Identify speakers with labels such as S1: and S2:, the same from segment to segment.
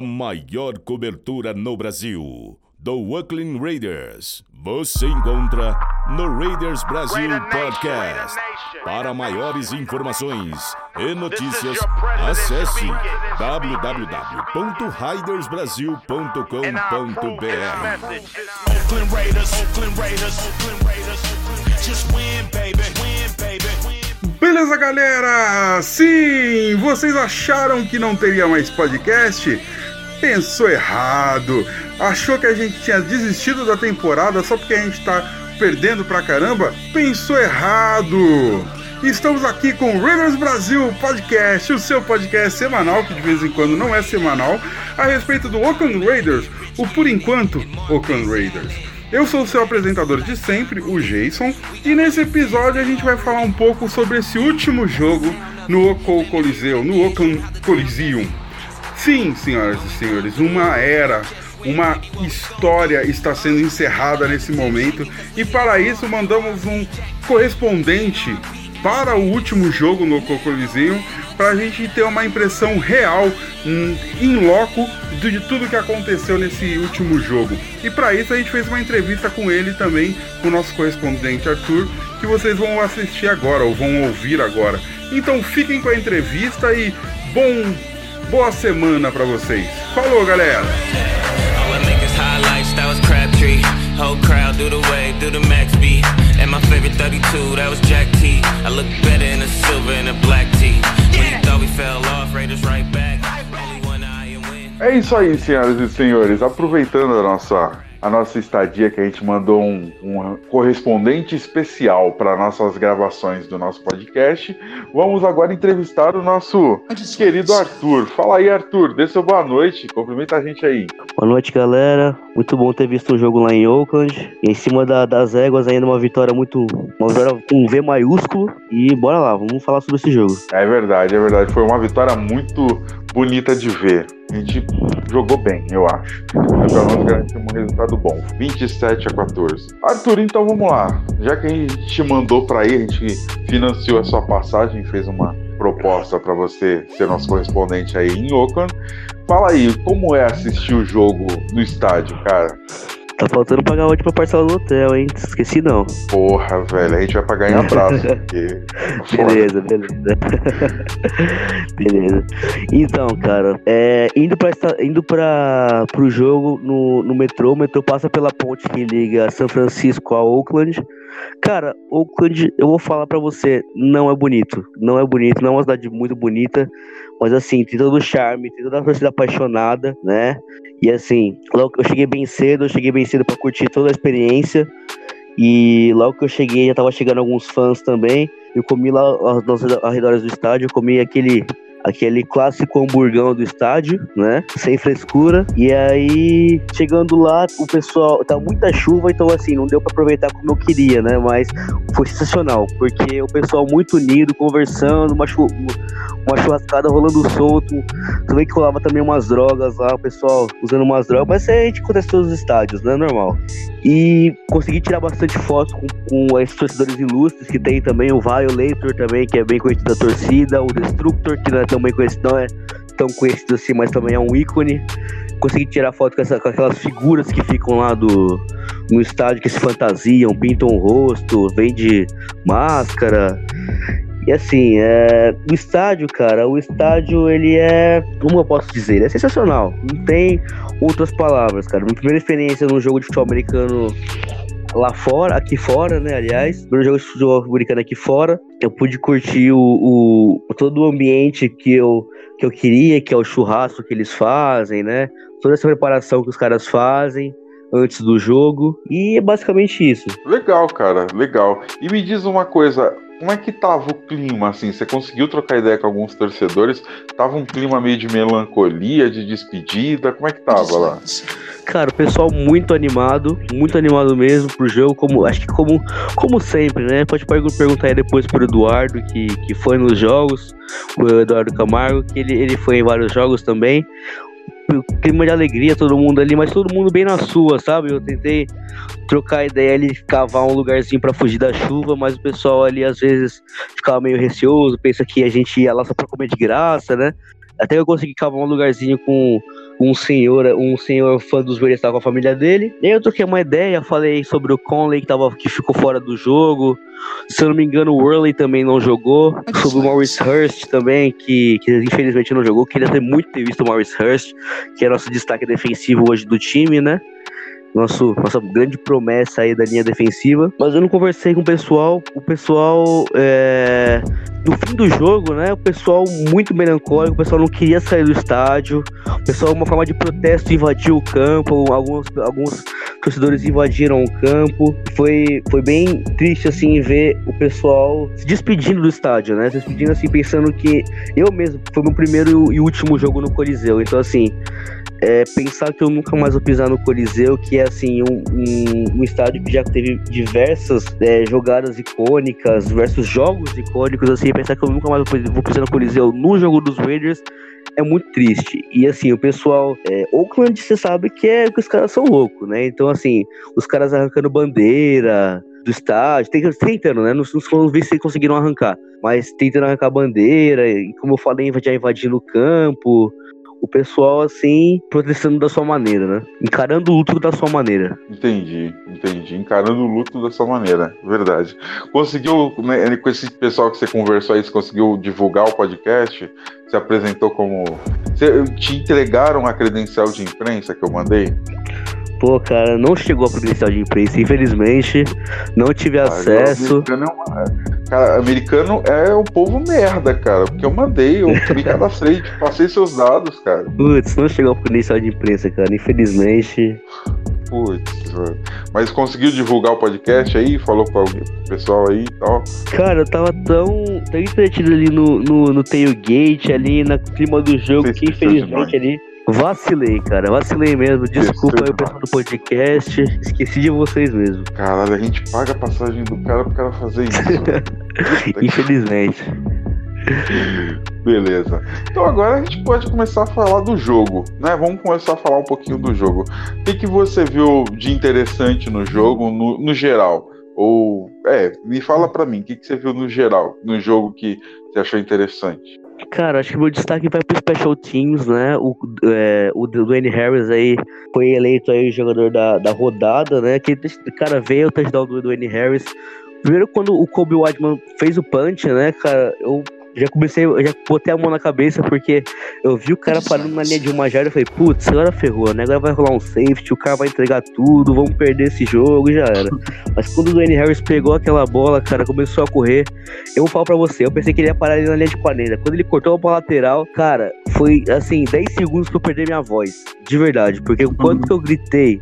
S1: A maior cobertura no Brasil do Oakland Raiders. Você encontra no Raiders Brasil Podcast. Para maiores informações e notícias, acesse www.raidersbrasil.com.br.
S2: Oakland Raiders, Oakland Raiders, Oakland Raiders. Just win, baby, win, baby.
S3: Beleza, galera? Sim, vocês acharam que não teria mais podcast? Pensou errado. Achou que a gente tinha desistido da temporada só porque a gente tá perdendo pra caramba? Pensou errado. Estamos aqui com o Raiders Brasil Podcast, o seu podcast semanal, que de vez em quando não é semanal, a respeito do Oakland Raiders, o por enquanto Oakland Raiders. Eu sou o seu apresentador de sempre, o Jason, e nesse episódio a gente vai falar um pouco sobre esse último jogo no Oco Coliseu, no Oakland Coliseum. Sim, senhoras e senhores, uma era, uma história está sendo encerrada nesse momento, e para isso mandamos um correspondente para o último jogo no Coliseum para a gente ter uma impressão real em loco de, de tudo que aconteceu nesse último jogo. E para isso a gente fez uma entrevista com ele também, com o nosso correspondente Arthur, que vocês vão assistir agora ou vão ouvir agora. Então fiquem com a entrevista e bom boa semana para vocês. Falou, galera.
S2: Whole crowd do the wave, do the max beat. And my favorite 32, that was Jack T. I look better in a silver and a black tee. When you thought we fell off, Raiders right back.
S3: É isso aí, senhoras e senhores. Aproveitando a nossa, a nossa estadia, que a gente mandou um, um correspondente especial para nossas gravações do nosso podcast, vamos agora entrevistar o nosso querido Arthur. Fala aí, Arthur. Dê seu boa noite. Cumprimenta a gente aí.
S4: Boa noite, galera. Muito bom ter visto o jogo lá em Oakland. Em cima da- das éguas, ainda uma vitória muito. Uma vitória com V maiúsculo. E bora lá, vamos falar sobre esse jogo.
S3: É verdade, é verdade. Foi uma vitória muito bonita de ver. A gente jogou bem, eu acho. Pelo menos garantimos um resultado bom. 27 a 14. Arthur, então vamos lá. Já que a gente te mandou pra ir, a gente financiou a sua passagem, fez uma proposta pra você ser nosso correspondente aí em Oakland. Fala aí, como é assistir o jogo no estádio, cara?
S4: Tá faltando pagar a última parcela do hotel, hein? Esqueci não.
S3: Porra, velho, a gente vai pagar em abraço, porque.
S4: Beleza, beleza. beleza. Então, cara, é, indo, pra, indo pra, pro jogo no, no metrô, o metrô passa pela ponte que liga São Francisco a Oakland. Cara, Oakland, eu vou falar pra você, não é bonito. Não é bonito, não é uma cidade muito bonita. Mas assim, tem todo o charme, tem toda a torcida apaixonada, né? E assim, eu cheguei bem cedo, eu cheguei bem cedo pra curtir toda a experiência. E logo que eu cheguei, já tava chegando alguns fãs também. Eu comi lá nos arredores do estádio, comi aquele aquele clássico hamburgão do estádio, né? Sem frescura. E aí, chegando lá, o pessoal tá muita chuva, então assim, não deu pra aproveitar como eu queria, né? Mas foi sensacional, porque o pessoal muito unido, conversando, uma, chu uma churrascada rolando solto. Também que rolava também umas drogas lá, o pessoal usando umas drogas, mas isso aí a gente acontece em todos os estádios, né? Normal. E consegui tirar bastante fotos com, com esses torcedores ilustres que tem também, o Violator também, que é bem conhecido da torcida, o Destructor, que não bem conhecido, não é tão conhecido assim, mas também é um ícone. Consegui tirar foto com, essa- com aquelas figuras que ficam lá do, no estádio, que se fantasiam, pintam o rosto, vende máscara. E assim, é, o estádio, cara, o estádio, ele é, como eu posso dizer, ele é sensacional. Não tem outras palavras, cara. Minha primeira experiência num jogo de futebol americano lá fora, aqui fora, né, aliás, primeiro jogo de futebol americano aqui fora, eu pude curtir o, o- todo o ambiente que eu, que eu queria, que é o churrasco que eles fazem, né, toda essa preparação que os caras fazem antes do jogo, e é basicamente isso.
S3: Legal, cara, legal. E me diz uma coisa, como é que tava o clima, assim? Você conseguiu trocar ideia com alguns torcedores? Tava um clima meio de melancolia, de despedida? Como é que tava lá?
S4: Cara, o pessoal muito animado, muito animado mesmo pro jogo, como acho que como, como sempre, né? Pode pergu- perguntar aí depois pro Eduardo, que, que foi nos jogos, o Eduardo Camargo, que ele, ele foi em vários jogos também. Clima de alegria, todo mundo ali, mas todo mundo bem na sua, sabe? Eu tentei trocar ideia ali, cavar um lugarzinho pra fugir da chuva, mas o pessoal ali às vezes ficava meio receoso, pensa que a gente ia lá só pra comer de graça, né? Até eu consegui cavar um lugarzinho com um senhor, um senhor fã dos Raiders estava com a família dele. E aí eu troquei uma ideia, falei sobre o Conley que, tava, que ficou fora do jogo. Se eu não me engano, o Worley também não jogou. Sobre o Maurice Hurst também, que, que infelizmente não jogou. Queria ter muito ter visto o Maurice Hurst, que é nosso destaque defensivo hoje do time, né? Nosso, nossa grande promessa aí da linha defensiva. Mas eu não conversei com o pessoal. O pessoal, é, no fim do jogo, né? O pessoal muito melancólico, o pessoal não queria sair do estádio. O pessoal, uma forma de protesto, invadiu o campo. Alguns, alguns torcedores invadiram o campo. Foi, foi bem triste, assim, ver o pessoal se despedindo do estádio, né? Se despedindo, assim, pensando que eu mesmo, foi meu primeiro e último jogo no Coliseu. Então, assim é, pensar que eu nunca mais vou pisar no Coliseu, que é assim um, um, um estádio que já teve diversas é, jogadas icônicas, diversos jogos icônicos, assim, pensar que eu nunca mais vou pisar no Coliseu no jogo dos Raiders é muito triste. E assim, o pessoal, é, Oakland, você sabe que é que os caras são loucos, né? Então, assim, os caras arrancando bandeira do estádio, tentando, né? Não, não se conseguiram arrancar, mas tentando arrancar bandeira, e como eu falei, já invadindo o campo o pessoal assim protestando da sua maneira, né? Encarando o luto da sua maneira.
S3: Entendi, entendi. Encarando o luto da sua maneira, verdade. Conseguiu, né, com esse pessoal que você conversou aí, você conseguiu divulgar o podcast? Se apresentou como. Você, te entregaram a credencial de imprensa que eu mandei?
S4: Pô, cara, não chegou a credencial de imprensa, infelizmente. Não tive ah, acesso.
S3: É uma... Cara, americano é o povo merda, cara. Porque eu mandei, eu me cadastrei, passei seus dados, cara.
S4: Putz, não chegou a credencial de imprensa, cara, infelizmente.
S3: Putz, mas conseguiu divulgar o podcast aí? Falou com o pessoal aí e tal?
S4: Cara, eu tava tão, tão entretido ali no, no, no tailgate, ali no clima do jogo, que infelizmente ali Vacilei, cara. Vacilei mesmo. Desculpa aí o pessoal do podcast. Esqueci de vocês mesmo.
S3: Caralho, a gente paga a passagem do cara pro cara fazer isso.
S4: Infelizmente.
S3: Beleza. Então agora a gente pode começar a falar do jogo, né? Vamos começar a falar um pouquinho do jogo. O que, que você viu de interessante no jogo, no, no geral? Ou, é, me fala pra mim, o que, que você viu no geral, no jogo que você achou interessante?
S4: Cara, acho que meu destaque vai pro Special Teams, né? O, é, o Dwayne Harris aí foi eleito aí jogador da, da rodada, né? Que, cara, veio o touchdown do Dwayne Harris. Primeiro, quando o Kobe Whiteman fez o punch, né, cara, eu já comecei, já botei a mão na cabeça porque eu vi o cara parando na linha de uma jarda e falei, putz, agora ferrou, né? Agora vai rolar um safety, o cara vai entregar tudo, vamos perder esse jogo e já era. Mas quando o Dwayne Harris pegou aquela bola, cara, começou a correr, eu vou falar pra você, eu pensei que ele ia parar ali na linha de 40. Quando ele cortou a bola lateral, cara, foi assim, 10 segundos pra eu perder minha voz. De verdade, porque o quanto que eu gritei,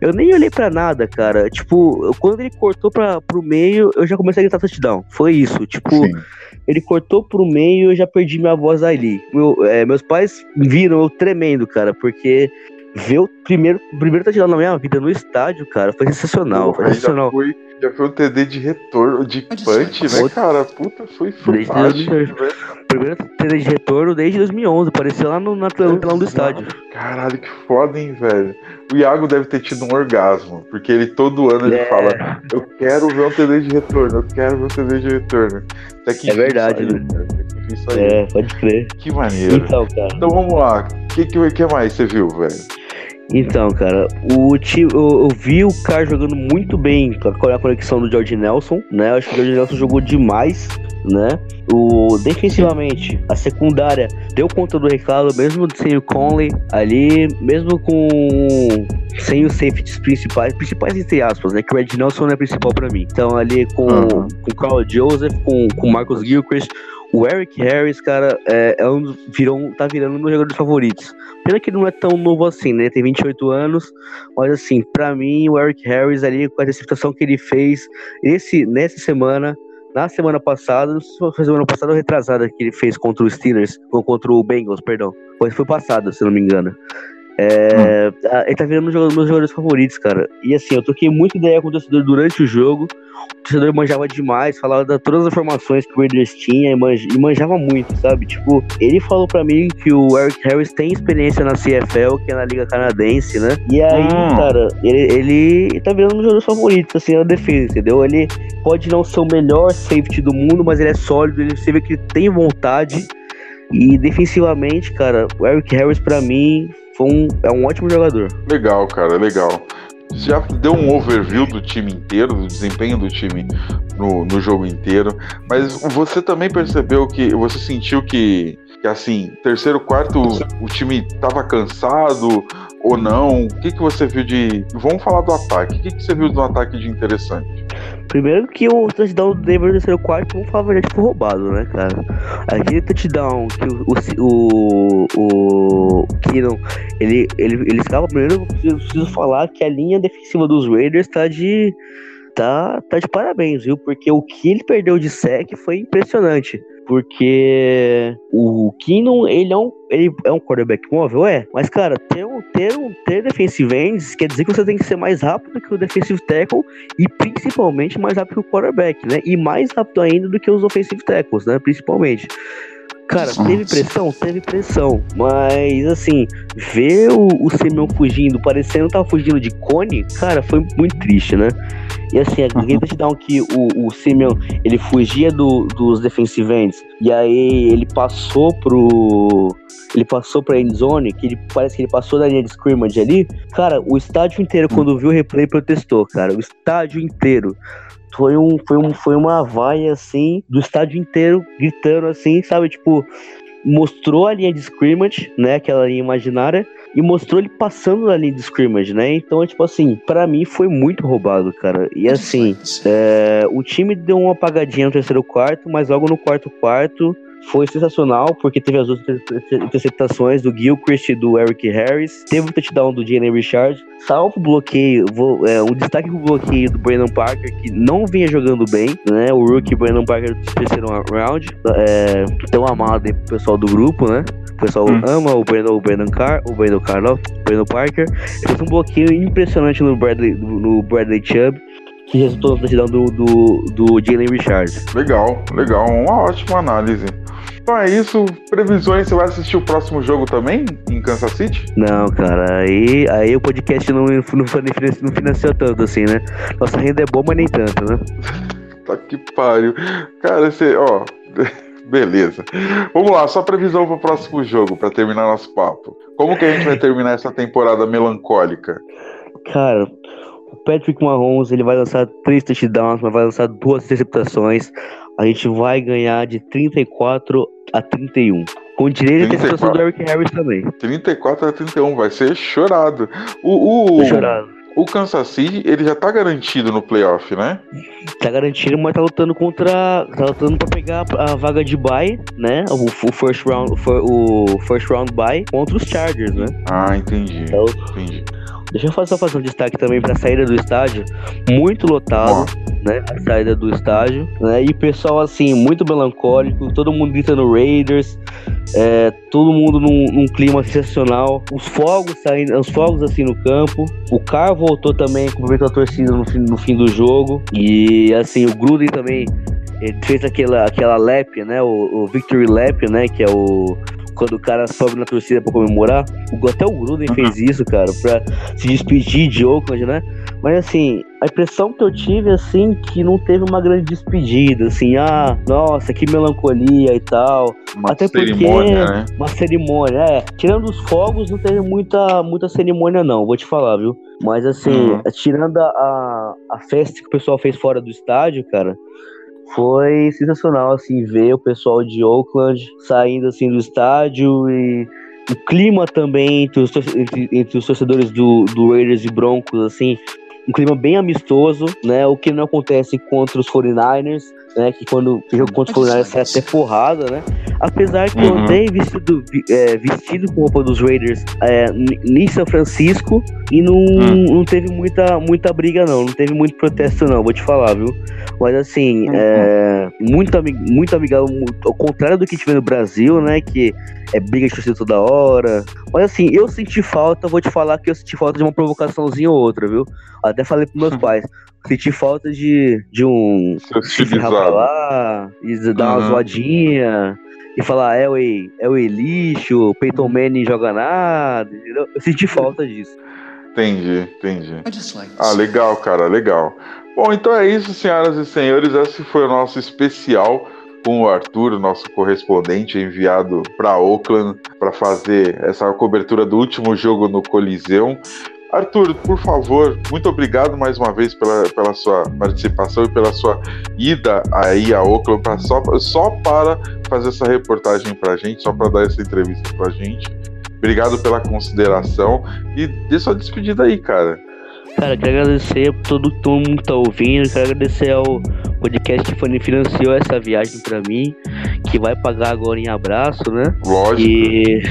S4: eu nem olhei pra nada, cara. Tipo, quando ele cortou pra, pro meio, eu já comecei a gritar touchdown. Foi isso, tipo. Sim ele cortou pro meio e eu já perdi minha voz ali. Meu, é, meus pais viram eu tremendo, cara, porque ver o primeiro, primeiro touchdown na minha vida no estádio, cara, foi sensacional. Pô, foi sensacional.
S3: Foi, já foi um TD de retorno, de punch, né, cara? Puta, foi fantástico. Desde,
S4: primeiro TD de retorno desde 2011, apareceu lá no, na, telão do estádio.
S3: Caralho, que foda, hein, velho. O Iago deve ter tido um orgasmo, porque ele todo ano ele é. fala: Eu quero ver um TD de retorno, eu quero ver um TD de retorno.
S4: Até que é verdade, aí, né? É, pode crer.
S3: Que maneiro. Então, cara. Então vamos lá. O que, que, que mais você viu, velho?
S4: Então, cara, o time, eu, eu, vi o cara jogando muito bem com a conexão do George Nelson, né? Eu acho que o George Nelson jogou demais, né? O, defensivamente, a secundária deu conta do recado, mesmo sem o Conley ali, mesmo com sem os safeties principais, principais entre aspas, né? Que o Red Nelson não é principal para mim. Então, ali com, uhum. com o Carl Joseph, com o Marcus Gilchrist, o Eric Harris, cara, é, é um, virou, tá virando um dos jogadores favoritos. Pena que ele não é tão novo assim, né? Tem 28 anos, mas assim, para mim, o Eric Harris ali, com a receptação que ele fez esse, nessa semana, na semana passada, não sei se foi semana passada ou retrasada que ele fez contra os Steelers, ou contra o Bengals, perdão. Foi, foi passada, se não me engano. É, hum. Ele tá virando um dos meus jogadores favoritos, cara. E assim, eu toquei muito ideia com o torcedor durante o jogo. O torcedor manjava demais, falava de todas as informações que o Raiders tinha e, manj, e manjava muito, sabe? Tipo, ele falou pra mim que o Eric Harris tem experiência na CFL, que é na Liga Canadense, né? E aí, hum. cara, ele, ele tá virando um dos jogadores favoritos, assim, na defesa, entendeu? Ele pode não ser o melhor safety do mundo, mas ele é sólido, ele você vê que ele tem vontade. E defensivamente, cara, o Eric Harris, para mim, foi um, é um ótimo jogador.
S3: Legal, cara, legal. Já deu um overview do time inteiro, do desempenho do time no, no jogo inteiro, mas você também percebeu que você sentiu que, que assim, terceiro, quarto, o time estava cansado ou não? O que, que você viu de. Vamos falar do ataque. O que, que você viu do ataque de interessante?
S4: Primeiro que o touchdown do Denver no terceiro quarto, vamos falar a verdade, foi roubado, né, cara? Aquele touchdown que o, o, o, o Keenan, ele, ele, ele estava primeiro, eu preciso falar que a linha defensiva dos Raiders tá de tá, tá de parabéns, viu? Porque o que ele perdeu de sec foi impressionante. Porque o Keenum, ele é um, ele é um quarterback móvel, é. Mas, cara, ter um, ter um ter defensive ends quer dizer que você tem que ser mais rápido que o defensive tackle e principalmente mais rápido que o quarterback, né? E mais rápido ainda do que os offensive tackles, né? Principalmente. Cara, teve pressão? Teve pressão. Mas, assim, ver o, o Simeon fugindo, parecendo que tava fugindo de cone, cara, foi muito triste, né? E assim, aquele touchdown que o, o Simeon, ele fugia do, dos defensive ends, e aí ele passou pro... Ele passou pra endzone, que ele, parece que ele passou da linha de scrimmage ali. Cara, o estádio inteiro, quando viu o replay, protestou, cara. O estádio inteiro foi, um, foi, um, foi uma vaia, assim, do estádio inteiro gritando, assim, sabe? Tipo, mostrou a linha de scrimmage, né? Aquela linha imaginária. E mostrou ele passando na linha de scrimmage, né? Então, tipo assim, para mim foi muito roubado, cara. E assim, é, o time deu uma apagadinha no terceiro quarto, mas logo no quarto quarto foi sensacional, porque teve as outras interceptações do Gilchrist e do Eric Harris, teve o touchdown do Jalen Richard, salvo o bloqueio, vou, é, um destaque pro bloqueio do Brandon Parker, que não vinha jogando bem, né? O rookie Brandon Parker do terceiro round, é, tão amado aí pro pessoal do grupo, né? O pessoal hum. ama o Brandon, o Brandon Carr, o Brandon Carr, o Brandon Parker. Fez um bloqueio impressionante no Bradley, no Bradley Chubb que resultou na touchdown do, do, do Jalen Richard.
S3: Legal, legal, uma ótima análise. Então é isso. Previsões, você vai assistir o próximo jogo também em Kansas City?
S4: Não, cara, aí, aí o podcast não, não, não financiou tanto assim, né? Nossa renda é boa, mas nem tanto, né?
S3: tá que pariu. Cara, você, ó. Beleza. Vamos lá, só previsão para o próximo jogo, para terminar nosso papo. Como que a gente vai terminar essa temporada melancólica?
S4: Cara, o Patrick Mahomes ele vai lançar três touchdowns, mas vai lançar duas interceptações. A gente vai ganhar de 34 a 31. Com direito à interceptação do Eric Harris também.
S3: 34 a 31, vai ser chorado. O, o, chorado. o Kansas City, ele já tá garantido no playoff, né?
S4: Tá garantido, mas tá lutando contra. Tá lutando pra pegar a vaga de bye, né? O, o first round, o first round bye contra os Chargers, né?
S3: Ah, entendi. Então, entendi.
S4: Deixa eu só fazer um destaque também para a saída do estádio, muito lotado, né? A saída do estádio, né? E pessoal assim muito melancólico, todo mundo gritando Raiders, é, todo mundo num, num, clima sensacional, os fogos saindo, os fogos assim no campo. O Car voltou também, cumprimentou a torcida no fim, no fim do jogo e assim o Gruden também fez aquela aquela lap, né? O, o Victory Lap, né? Que é o quando o cara sobe na torcida pra comemorar. Até o Gruden uhum. fez isso, cara, pra se despedir de Oakland, né? Mas assim, a impressão que eu tive, assim, que não teve uma grande despedida, assim, ah, nossa, que melancolia e tal.
S3: Uma Até cerimônia, porque, né?
S4: Uma cerimônia, é. Tirando os fogos, não teve muita, muita cerimônia, não, vou te falar, viu? Mas assim, uhum. tirando a, a festa que o pessoal fez fora do estádio, cara, foi sensacional assim ver o pessoal de Oakland saindo assim do estádio e o clima também entre os, entre, entre os torcedores do, do Raiders e Broncos assim um clima bem amistoso, né? O que não acontece contra os 49ers, né? Que quando jogo contra os 49ers sai até porrada, né? Apesar que uhum. eu andei vestido, é, vestido com roupa dos Raiders é, em São Francisco e não, uhum. não teve muita, muita briga, não. Não teve muito protesto, não, vou te falar, viu? Mas assim, uhum. é, muito, muito amigável, ao contrário do que a gente vê no Brasil, né? Que é briga de torcida toda hora. Mas assim, eu senti falta, vou te falar que eu senti falta de uma provocaçãozinha ou outra, viu? Até falei pros meus pais. Senti falta de, de um se lá e dar uhum. uma zoadinha e falar é o, é o lixo, Peyton Manning joga nada, entendeu? Eu senti falta disso.
S3: Entendi, entendi. Ah, legal, cara, legal. Bom, então é isso, senhoras e senhores. Esse foi o nosso especial com o Arthur, nosso correspondente enviado para Oakland para fazer essa cobertura do último jogo no Coliseu. Arthur, por favor, muito obrigado mais uma vez pela, pela sua participação e pela sua ida aí a Oakland pra, só, só para fazer essa reportagem para a gente, só para dar essa entrevista para a gente. Obrigado pela consideração e dê sua despedida aí, cara.
S4: Cara, quero agradecer a todo, todo mundo que tá ouvindo, quero agradecer ao podcast que financiou essa viagem para mim, que vai pagar agora em abraço, né?
S3: Lógico.
S4: E...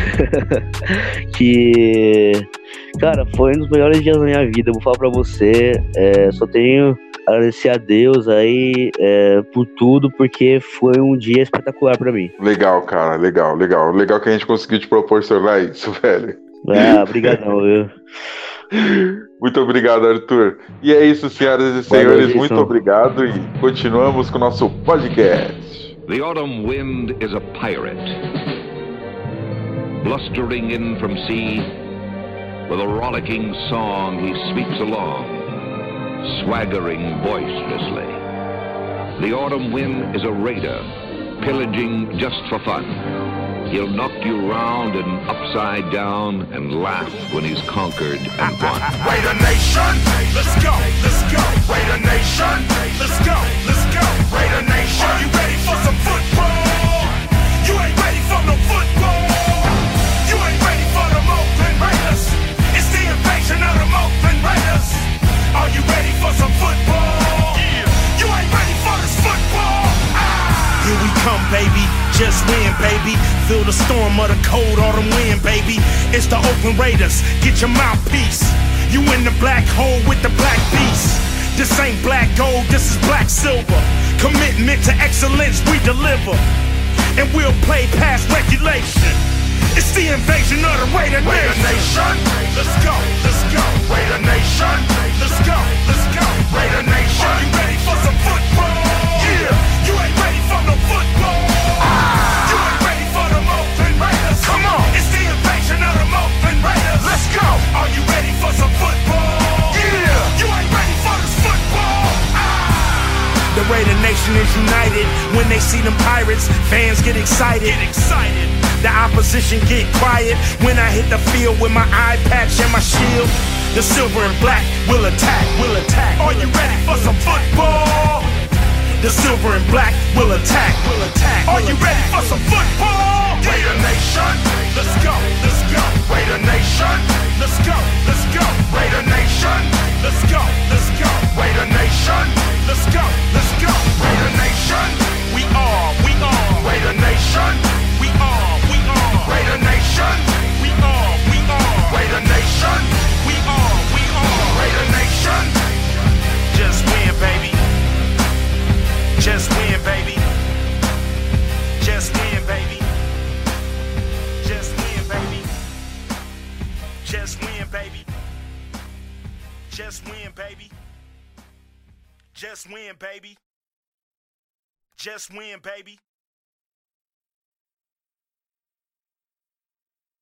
S4: que, cara, foi um dos melhores dias da minha vida, vou falar pra você. É, só tenho agradecer a Deus aí é, por tudo, porque foi um dia espetacular para mim.
S3: Legal, cara, legal, legal. Legal que a gente conseguiu te proporcionar isso, velho.
S4: Ah, obrigadão, viu?
S3: Muito obrigado, Arthur. E é isso, senhoras e senhores. Valeu, muito obrigado e continuamos com o nosso podcast.
S5: The autumn wind is a pirate, blustering in from sea. With a rollicking song, he sweeps along, swaggering boisterously. The autumn wind is a raider, pillaging just for fun. He'll knock you round and upside down and laugh when he's conquered and won.
S6: Raider Nation, let's go, let's go. Raider Nation, let's go, let's go. Raider Nation, are you ready for some football? You ain't ready for no football. For some football? Yeah. You ain't ready for this football. Ah. Here we come, baby just win, baby. Feel the storm of the cold autumn wind, baby. It's the Oakland Raiders. Get your mouthpiece. You in the black hole with the black beast. This ain't black gold, this is black silver. Commitment to excellence, we deliver. And we'll play past regulation. It's the invasion of the Raider, Raider Nation. Let's go, let's go. Raider Nation. Let's go, let's go. Raider Nation. Are you ready for some football? Yeah, you ain't ready for no football. Are you ready for some football? Yeah. You ain't ready for this football. Ah. The Raider Nation is united when they see them pirates. Fans get excited. Get excited. The opposition get quiet when I hit the field with my eye patch and my shield. The silver and black will attack. Will attack. Are you ready for some football? The silver and black will attack. Will attack. Are you ready for some football? Raider Nation, let's go, let's go. Raider Nation, let's go, let's go. Raider Nation, let's go, let's go. Raider Nation, let's go, let's go. Raider Nation, Just win, baby. Just win, baby.